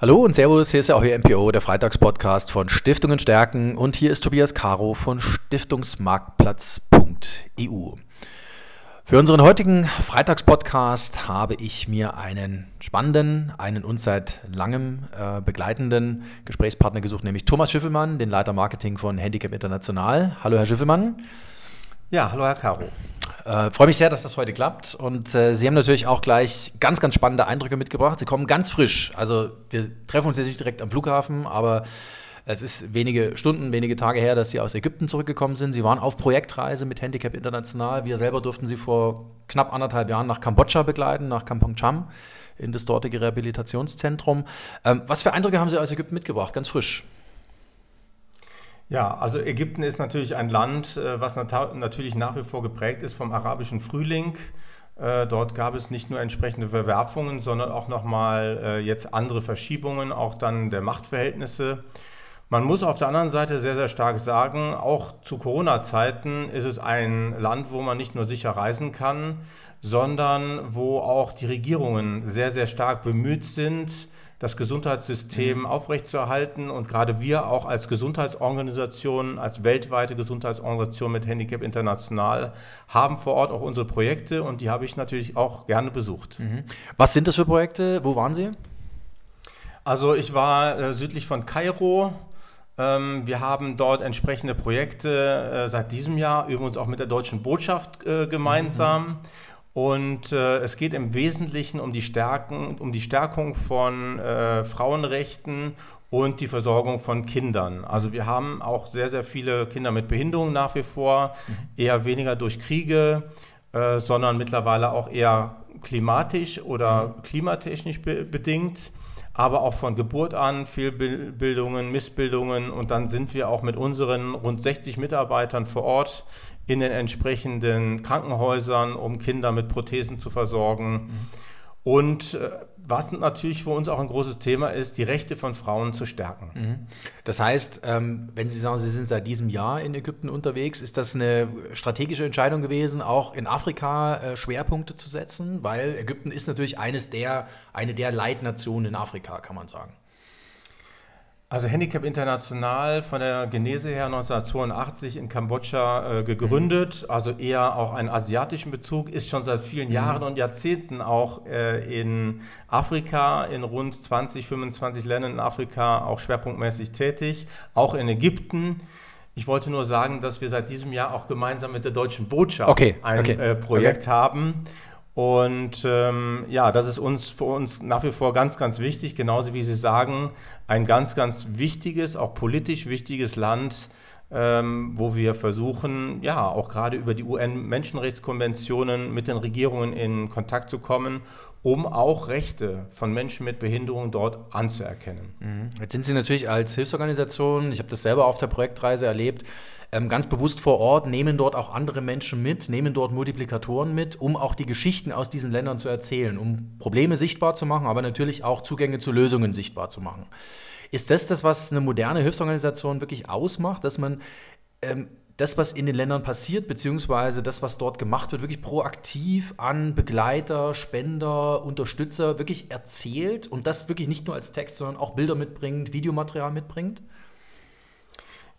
Hallo und Servus, hier ist ja auch Ihr MPO, der Freitagspodcast von Stiftungen stärken und hier ist Tobias Caro von Stiftungsmarktplatz.eu. Für unseren heutigen Freitagspodcast habe ich mir einen spannenden, einen uns seit langem äh, begleitenden Gesprächspartner gesucht, nämlich Thomas Schiffelmann, den Leiter Marketing von Handicap International. Hallo, Herr Schiffelmann. Ja, hallo, Herr Caro. Äh, Freue mich sehr, dass das heute klappt. Und äh, Sie haben natürlich auch gleich ganz, ganz spannende Eindrücke mitgebracht. Sie kommen ganz frisch. Also wir treffen uns jetzt nicht direkt am Flughafen, aber es ist wenige Stunden, wenige Tage her, dass Sie aus Ägypten zurückgekommen sind. Sie waren auf Projektreise mit Handicap International. Wir selber durften Sie vor knapp anderthalb Jahren nach Kambodscha begleiten, nach Kampong Cham, in das dortige Rehabilitationszentrum. Ähm, was für Eindrücke haben Sie aus Ägypten mitgebracht? Ganz frisch. Ja, also Ägypten ist natürlich ein Land, äh, was natürlich nach wie vor geprägt ist vom arabischen Frühling. Äh, dort gab es nicht nur entsprechende Verwerfungen, sondern auch nochmal äh, jetzt andere Verschiebungen, auch dann der Machtverhältnisse. Man muss auf der anderen Seite sehr, sehr stark sagen, auch zu Corona-Zeiten ist es ein Land, wo man nicht nur sicher reisen kann, sondern wo auch die Regierungen sehr, sehr stark bemüht sind, das Gesundheitssystem mhm. aufrechtzuerhalten. Und gerade wir auch als Gesundheitsorganisation, als weltweite Gesundheitsorganisation mit Handicap International, haben vor Ort auch unsere Projekte und die habe ich natürlich auch gerne besucht. Mhm. Was sind das für Projekte? Wo waren Sie? Also ich war äh, südlich von Kairo. Ähm, wir haben dort entsprechende Projekte äh, seit diesem Jahr, übrigens auch mit der deutschen Botschaft äh, gemeinsam. Mhm. Und äh, es geht im Wesentlichen um die, Stärken, um die Stärkung von äh, Frauenrechten und die Versorgung von Kindern. Also wir haben auch sehr, sehr viele Kinder mit Behinderungen nach wie vor, mhm. eher weniger durch Kriege, äh, sondern mittlerweile auch eher klimatisch oder mhm. klimatechnisch be bedingt aber auch von Geburt an Fehlbildungen, Missbildungen und dann sind wir auch mit unseren rund 60 Mitarbeitern vor Ort in den entsprechenden Krankenhäusern, um Kinder mit Prothesen zu versorgen. Mhm. Und äh, was natürlich für uns auch ein großes Thema ist, die Rechte von Frauen zu stärken. Mhm. Das heißt, ähm, wenn Sie sagen, Sie sind seit diesem Jahr in Ägypten unterwegs, ist das eine strategische Entscheidung gewesen, auch in Afrika äh, Schwerpunkte zu setzen? Weil Ägypten ist natürlich eines der, eine der Leitnationen in Afrika, kann man sagen. Also Handicap International von der Genese her 1982 in Kambodscha äh, gegründet, mhm. also eher auch einen asiatischen Bezug, ist schon seit vielen mhm. Jahren und Jahrzehnten auch äh, in Afrika, in rund 20, 25 Ländern in Afrika auch schwerpunktmäßig tätig, auch in Ägypten. Ich wollte nur sagen, dass wir seit diesem Jahr auch gemeinsam mit der deutschen Botschaft okay, ein okay, äh, Projekt okay. haben. Und ähm, ja, das ist uns für uns nach wie vor ganz, ganz wichtig, genauso wie Sie sagen, ein ganz, ganz wichtiges, auch politisch wichtiges Land, ähm, wo wir versuchen, ja, auch gerade über die UN-Menschenrechtskonventionen mit den Regierungen in Kontakt zu kommen, um auch Rechte von Menschen mit Behinderung dort anzuerkennen. Mhm. Jetzt sind Sie natürlich als Hilfsorganisation, ich habe das selber auf der Projektreise erlebt, ähm, ganz bewusst vor Ort, nehmen dort auch andere Menschen mit, nehmen dort Multiplikatoren mit, um auch die Geschichten aus diesen Ländern zu erzählen, um Probleme sichtbar zu machen, aber natürlich auch Zugänge zu Lösungen sichtbar zu machen. Ist das das, was eine moderne Hilfsorganisation wirklich ausmacht, dass man ähm, das, was in den Ländern passiert, beziehungsweise das, was dort gemacht wird, wirklich proaktiv an Begleiter, Spender, Unterstützer wirklich erzählt und das wirklich nicht nur als Text, sondern auch Bilder mitbringt, Videomaterial mitbringt?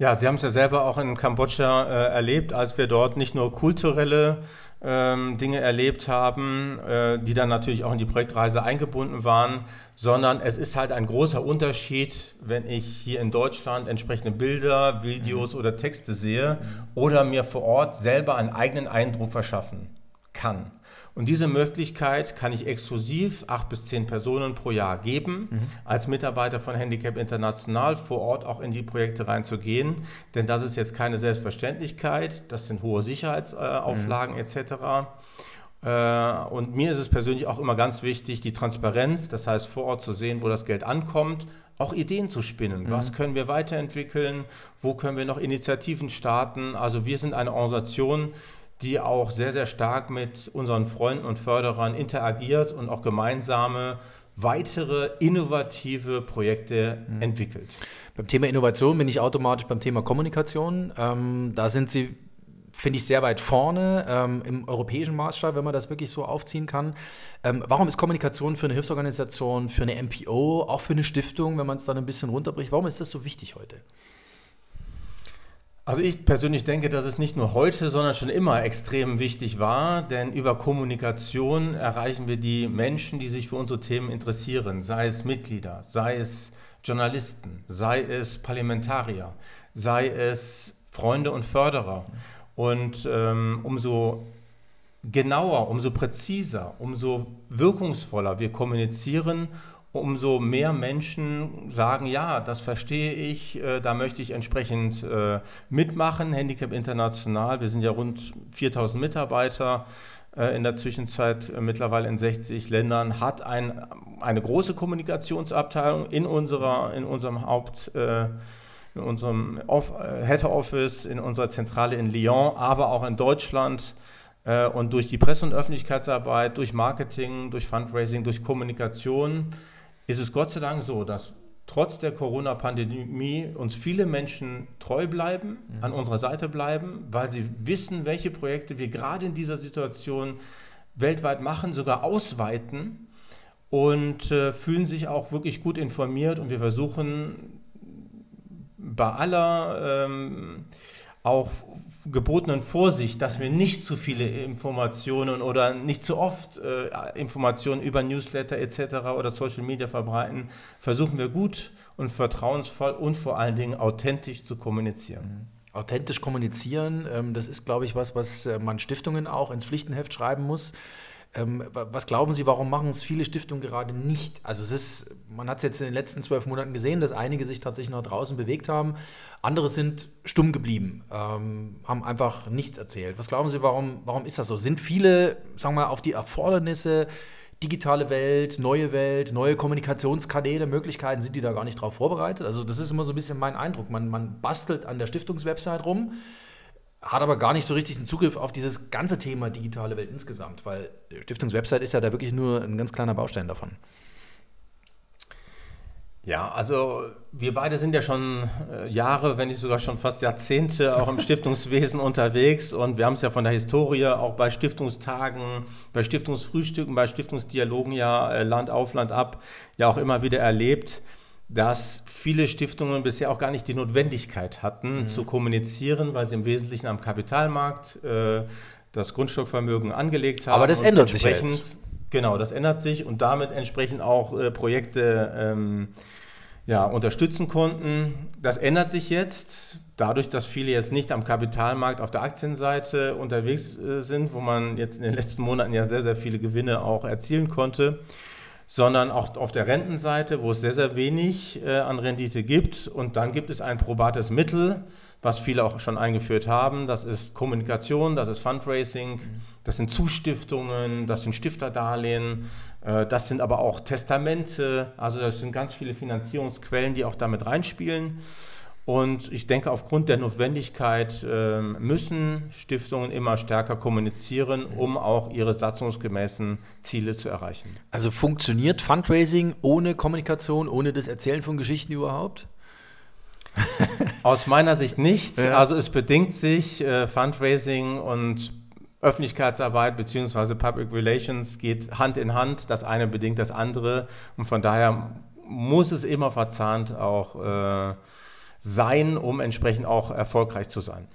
Ja, Sie haben es ja selber auch in Kambodscha äh, erlebt, als wir dort nicht nur kulturelle ähm, Dinge erlebt haben, äh, die dann natürlich auch in die Projektreise eingebunden waren, sondern es ist halt ein großer Unterschied, wenn ich hier in Deutschland entsprechende Bilder, Videos mhm. oder Texte sehe oder mir vor Ort selber einen eigenen Eindruck verschaffen kann. Und diese Möglichkeit kann ich exklusiv acht bis zehn Personen pro Jahr geben, mhm. als Mitarbeiter von Handicap International vor Ort auch in die Projekte reinzugehen. Denn das ist jetzt keine Selbstverständlichkeit, das sind hohe Sicherheitsauflagen mhm. etc. Äh, und mir ist es persönlich auch immer ganz wichtig, die Transparenz, das heißt vor Ort zu sehen, wo das Geld ankommt, auch Ideen zu spinnen. Mhm. Was können wir weiterentwickeln? Wo können wir noch Initiativen starten? Also wir sind eine Organisation, die auch sehr, sehr stark mit unseren Freunden und Förderern interagiert und auch gemeinsame weitere innovative Projekte mhm. entwickelt. Beim Thema Innovation bin ich automatisch beim Thema Kommunikation. Ähm, da sind Sie finde ich sehr weit vorne ähm, im europäischen Maßstab, wenn man das wirklich so aufziehen kann. Ähm, warum ist Kommunikation für eine Hilfsorganisation, für eine MPO, auch für eine Stiftung, wenn man es dann ein bisschen runterbricht, warum ist das so wichtig heute? Also ich persönlich denke, dass es nicht nur heute, sondern schon immer extrem wichtig war, denn über Kommunikation erreichen wir die Menschen, die sich für unsere Themen interessieren, sei es Mitglieder, sei es Journalisten, sei es Parlamentarier, sei es Freunde und Förderer. Und ähm, umso genauer, umso präziser, umso wirkungsvoller wir kommunizieren, umso mehr Menschen sagen, ja, das verstehe ich, äh, da möchte ich entsprechend äh, mitmachen. Handicap International, wir sind ja rund 4000 Mitarbeiter äh, in der Zwischenzeit äh, mittlerweile in 60 Ländern, hat ein, eine große Kommunikationsabteilung in, unserer, in unserem Haupt- äh, in unserem Off äh, Head Office, in unserer Zentrale in Lyon, aber auch in Deutschland. Und durch die Presse- und Öffentlichkeitsarbeit, durch Marketing, durch Fundraising, durch Kommunikation ist es Gott sei Dank so, dass trotz der Corona-Pandemie uns viele Menschen treu bleiben, mhm. an unserer Seite bleiben, weil sie wissen, welche Projekte wir gerade in dieser Situation weltweit machen, sogar ausweiten und äh, fühlen sich auch wirklich gut informiert und wir versuchen bei aller ähm, auch gebotenen Vorsicht, dass wir nicht zu viele Informationen oder nicht zu oft äh, Informationen über Newsletter etc. oder Social Media verbreiten, versuchen wir gut und vertrauensvoll und vor allen Dingen authentisch zu kommunizieren. Mhm. Authentisch kommunizieren, ähm, das ist, glaube ich, was, was äh, man Stiftungen auch ins Pflichtenheft schreiben muss. Ähm, was glauben Sie, warum machen es viele Stiftungen gerade nicht? Also es ist, man hat es jetzt in den letzten zwölf Monaten gesehen, dass einige sich tatsächlich nach draußen bewegt haben. Andere sind stumm geblieben, ähm, haben einfach nichts erzählt. Was glauben Sie, warum, warum ist das so? Sind viele, sagen wir mal, auf die Erfordernisse digitale Welt, neue Welt, neue Kommunikationskanäle, Möglichkeiten, sind die da gar nicht drauf vorbereitet? Also das ist immer so ein bisschen mein Eindruck. Man, man bastelt an der Stiftungswebsite rum hat aber gar nicht so richtig einen Zugriff auf dieses ganze Thema digitale Welt insgesamt, weil Stiftungswebsite ist ja da wirklich nur ein ganz kleiner Baustein davon. Ja, also wir beide sind ja schon äh, Jahre, wenn nicht sogar schon fast Jahrzehnte auch im Stiftungswesen unterwegs und wir haben es ja von der Historie auch bei Stiftungstagen, bei Stiftungsfrühstücken, bei Stiftungsdialogen ja äh, Land auf Land ab ja auch immer wieder erlebt dass viele Stiftungen bisher auch gar nicht die Notwendigkeit hatten, mhm. zu kommunizieren, weil sie im Wesentlichen am Kapitalmarkt äh, das Grundstockvermögen angelegt haben. Aber das ändert sich jetzt. Genau, das ändert sich und damit entsprechend auch äh, Projekte ähm, ja, unterstützen konnten. Das ändert sich jetzt, dadurch, dass viele jetzt nicht am Kapitalmarkt auf der Aktienseite unterwegs äh, sind, wo man jetzt in den letzten Monaten ja sehr, sehr viele Gewinne auch erzielen konnte sondern auch auf der Rentenseite, wo es sehr, sehr wenig äh, an Rendite gibt. Und dann gibt es ein probates Mittel, was viele auch schon eingeführt haben. Das ist Kommunikation, das ist Fundraising, das sind Zustiftungen, das sind Stifterdarlehen, äh, das sind aber auch Testamente. Also das sind ganz viele Finanzierungsquellen, die auch damit reinspielen. Und ich denke, aufgrund der Notwendigkeit äh, müssen Stiftungen immer stärker kommunizieren, um auch ihre satzungsgemäßen Ziele zu erreichen. Also funktioniert Fundraising ohne Kommunikation, ohne das Erzählen von Geschichten überhaupt? Aus meiner Sicht nicht. Ja. Also es bedingt sich, äh, Fundraising und Öffentlichkeitsarbeit bzw. Public Relations geht Hand in Hand. Das eine bedingt das andere. Und von daher muss es immer verzahnt auch äh, sein, um entsprechend auch erfolgreich zu sein.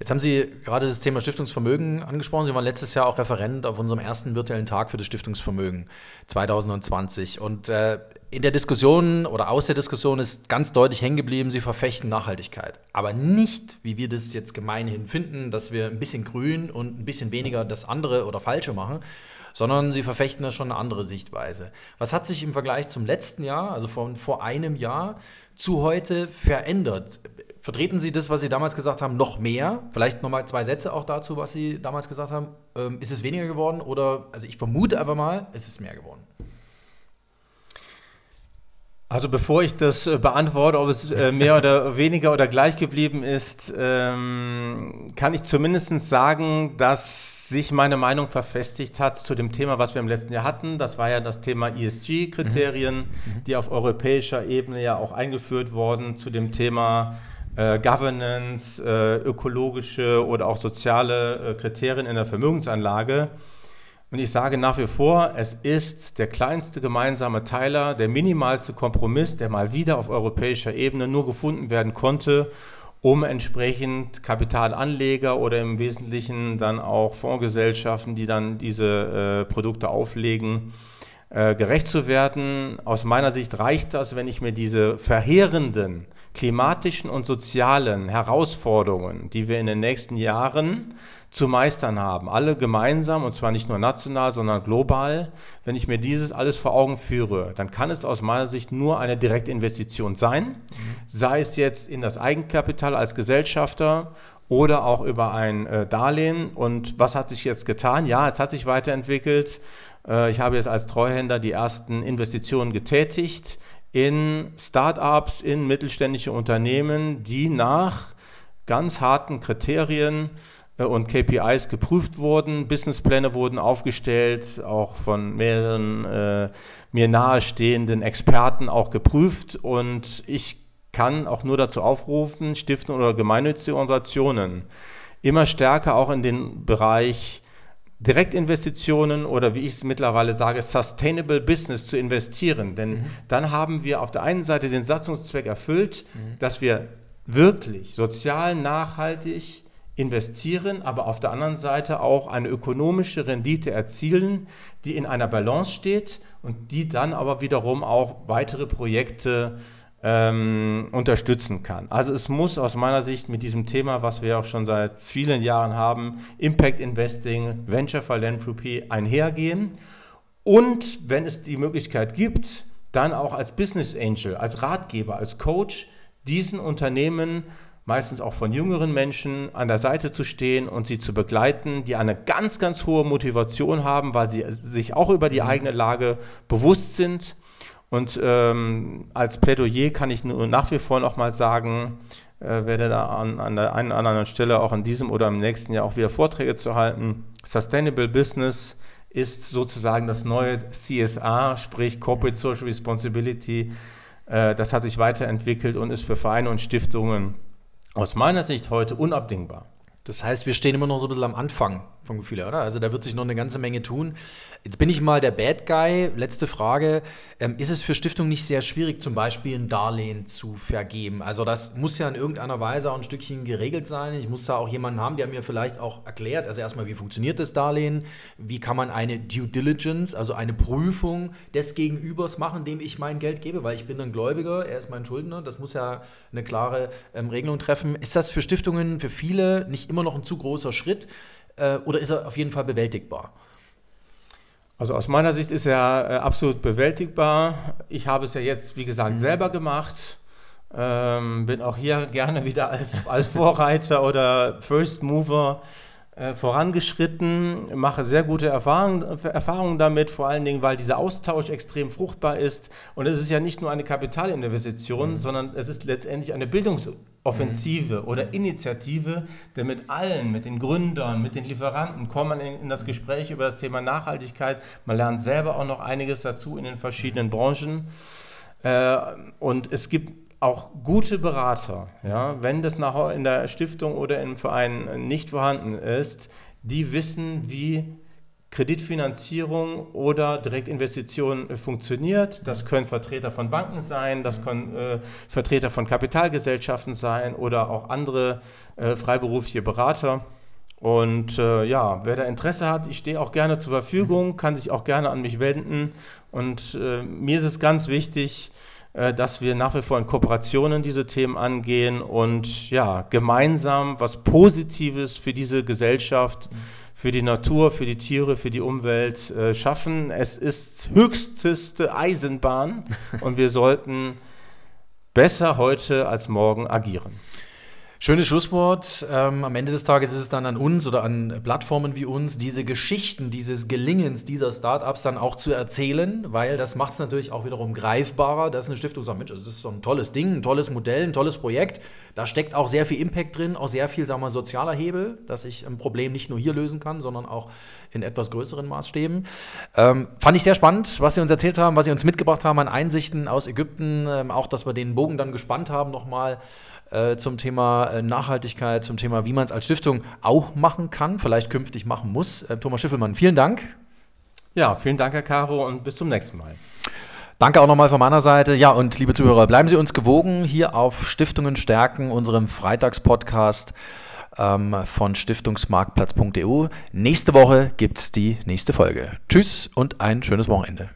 Jetzt haben Sie gerade das Thema Stiftungsvermögen angesprochen. Sie waren letztes Jahr auch Referent auf unserem ersten virtuellen Tag für das Stiftungsvermögen 2020. Und äh, in der Diskussion oder aus der Diskussion ist ganz deutlich hängen geblieben, Sie verfechten Nachhaltigkeit. Aber nicht, wie wir das jetzt gemeinhin finden, dass wir ein bisschen grün und ein bisschen weniger das andere oder falsche machen, sondern Sie verfechten da schon eine andere Sichtweise. Was hat sich im Vergleich zum letzten Jahr, also von vor einem Jahr, zu heute verändert? Vertreten Sie das, was Sie damals gesagt haben, noch mehr? Vielleicht nochmal zwei Sätze auch dazu, was Sie damals gesagt haben. Ähm, ist es weniger geworden oder, also ich vermute einfach mal, es ist mehr geworden. Also bevor ich das äh, beantworte, ob es äh, mehr oder weniger oder gleich geblieben ist, ähm, kann ich zumindest sagen, dass sich meine Meinung verfestigt hat zu dem Thema, was wir im letzten Jahr hatten. Das war ja das Thema ESG-Kriterien, mhm. mhm. die auf europäischer Ebene ja auch eingeführt wurden, zu dem Thema äh, Governance, äh, ökologische oder auch soziale äh, Kriterien in der Vermögensanlage. Und ich sage nach wie vor, es ist der kleinste gemeinsame Teiler, der minimalste Kompromiss, der mal wieder auf europäischer Ebene nur gefunden werden konnte, um entsprechend Kapitalanleger oder im Wesentlichen dann auch Fondsgesellschaften, die dann diese äh, Produkte auflegen, äh, gerecht zu werden. Aus meiner Sicht reicht das, wenn ich mir diese verheerenden klimatischen und sozialen Herausforderungen, die wir in den nächsten Jahren zu meistern haben, alle gemeinsam und zwar nicht nur national, sondern global, wenn ich mir dieses alles vor Augen führe, dann kann es aus meiner Sicht nur eine Direktinvestition sein, mhm. sei es jetzt in das Eigenkapital als Gesellschafter oder auch über ein äh, Darlehen. Und was hat sich jetzt getan? Ja, es hat sich weiterentwickelt. Äh, ich habe jetzt als Treuhänder die ersten Investitionen getätigt in Startups, in mittelständische Unternehmen, die nach ganz harten Kriterien und KPIs geprüft wurden. Businesspläne wurden aufgestellt, auch von mehreren äh, mir nahestehenden Experten auch geprüft. Und ich kann auch nur dazu aufrufen, Stiftungen oder gemeinnützige Organisationen immer stärker auch in den Bereich Direktinvestitionen oder wie ich es mittlerweile sage, Sustainable Business zu investieren. Denn mhm. dann haben wir auf der einen Seite den Satzungszweck erfüllt, mhm. dass wir wirklich sozial nachhaltig investieren, aber auf der anderen Seite auch eine ökonomische Rendite erzielen, die in einer Balance steht und die dann aber wiederum auch weitere Projekte äh, ähm, unterstützen kann. Also es muss aus meiner Sicht mit diesem Thema, was wir auch schon seit vielen Jahren haben, Impact Investing, Venture Philanthropy einhergehen. Und wenn es die Möglichkeit gibt, dann auch als Business Angel, als Ratgeber, als Coach diesen Unternehmen meistens auch von jüngeren Menschen an der Seite zu stehen und sie zu begleiten, die eine ganz, ganz hohe Motivation haben, weil sie sich auch über die eigene Lage bewusst sind und ähm, als Plädoyer kann ich nur nach wie vor noch mal sagen, äh, werde da an, an der einen oder anderen Stelle auch in diesem oder im nächsten Jahr auch wieder Vorträge zu halten. Sustainable Business ist sozusagen das neue CSA, sprich Corporate Social Responsibility. Äh, das hat sich weiterentwickelt und ist für Vereine und Stiftungen aus meiner Sicht heute unabdingbar. Das heißt, wir stehen immer noch so ein bisschen am Anfang vom Gefühl her, oder? Also da wird sich noch eine ganze Menge tun. Jetzt bin ich mal der Bad Guy. Letzte Frage. Ähm, ist es für Stiftungen nicht sehr schwierig, zum Beispiel ein Darlehen zu vergeben? Also das muss ja in irgendeiner Weise auch ein Stückchen geregelt sein. Ich muss da auch jemanden haben, der mir vielleicht auch erklärt, also erstmal, wie funktioniert das Darlehen? Wie kann man eine Due Diligence, also eine Prüfung des Gegenübers machen, dem ich mein Geld gebe? Weil ich bin ein Gläubiger, er ist mein Schuldner. Das muss ja eine klare ähm, Regelung treffen. Ist das für Stiftungen, für viele nicht immer noch ein zu großer Schritt? Äh, oder ist er auf jeden Fall bewältigbar? Also aus meiner Sicht ist er äh, absolut bewältigbar. Ich habe es ja jetzt, wie gesagt, mhm. selber gemacht. Ähm, bin auch hier gerne wieder als, als Vorreiter oder First Mover vorangeschritten, mache sehr gute Erfahrungen, Erfahrungen damit, vor allen Dingen, weil dieser Austausch extrem fruchtbar ist. Und es ist ja nicht nur eine Kapitalinvestition, mhm. sondern es ist letztendlich eine Bildungsoffensive mhm. oder Initiative, der mit allen, mit den Gründern, mit den Lieferanten, kommt man in, in das Gespräch über das Thema Nachhaltigkeit. Man lernt selber auch noch einiges dazu in den verschiedenen Branchen. Äh, und es gibt auch gute Berater, ja, wenn das nachher in der Stiftung oder im Verein nicht vorhanden ist, die wissen, wie Kreditfinanzierung oder Direktinvestition funktioniert. Das können Vertreter von Banken sein, das können äh, Vertreter von Kapitalgesellschaften sein oder auch andere äh, freiberufliche Berater. Und äh, ja, wer da Interesse hat, ich stehe auch gerne zur Verfügung, kann sich auch gerne an mich wenden. Und äh, mir ist es ganz wichtig, dass wir nach wie vor in Kooperationen diese Themen angehen und ja, gemeinsam was Positives für diese Gesellschaft, für die Natur, für die Tiere, für die Umwelt äh, schaffen. Es ist höchsteste Eisenbahn und wir sollten besser heute als morgen agieren. Schönes Schlusswort. Ähm, am Ende des Tages ist es dann an uns oder an Plattformen wie uns, diese Geschichten dieses Gelingens dieser Startups dann auch zu erzählen, weil das macht es natürlich auch wiederum greifbarer, dass eine Stiftung sagt, Mensch, also das ist so ein tolles Ding, ein tolles Modell, ein tolles Projekt. Da steckt auch sehr viel Impact drin, auch sehr viel, sagen wir sozialer Hebel, dass ich ein Problem nicht nur hier lösen kann, sondern auch in etwas größeren Maßstäben. Ähm, fand ich sehr spannend, was Sie uns erzählt haben, was Sie uns mitgebracht haben an Einsichten aus Ägypten, ähm, auch, dass wir den Bogen dann gespannt haben nochmal äh, zum Thema äh, Nachhaltigkeit, zum Thema, wie man es als Stiftung auch machen kann, vielleicht künftig machen muss. Äh, Thomas Schiffelmann, vielen Dank. Ja, vielen Dank, Herr Caro, und bis zum nächsten Mal. Danke auch nochmal von meiner Seite. Ja, und liebe Zuhörer, bleiben Sie uns gewogen hier auf Stiftungen stärken, unserem Freitagspodcast ähm, von stiftungsmarktplatz.eu. Nächste Woche gibt es die nächste Folge. Tschüss und ein schönes Wochenende.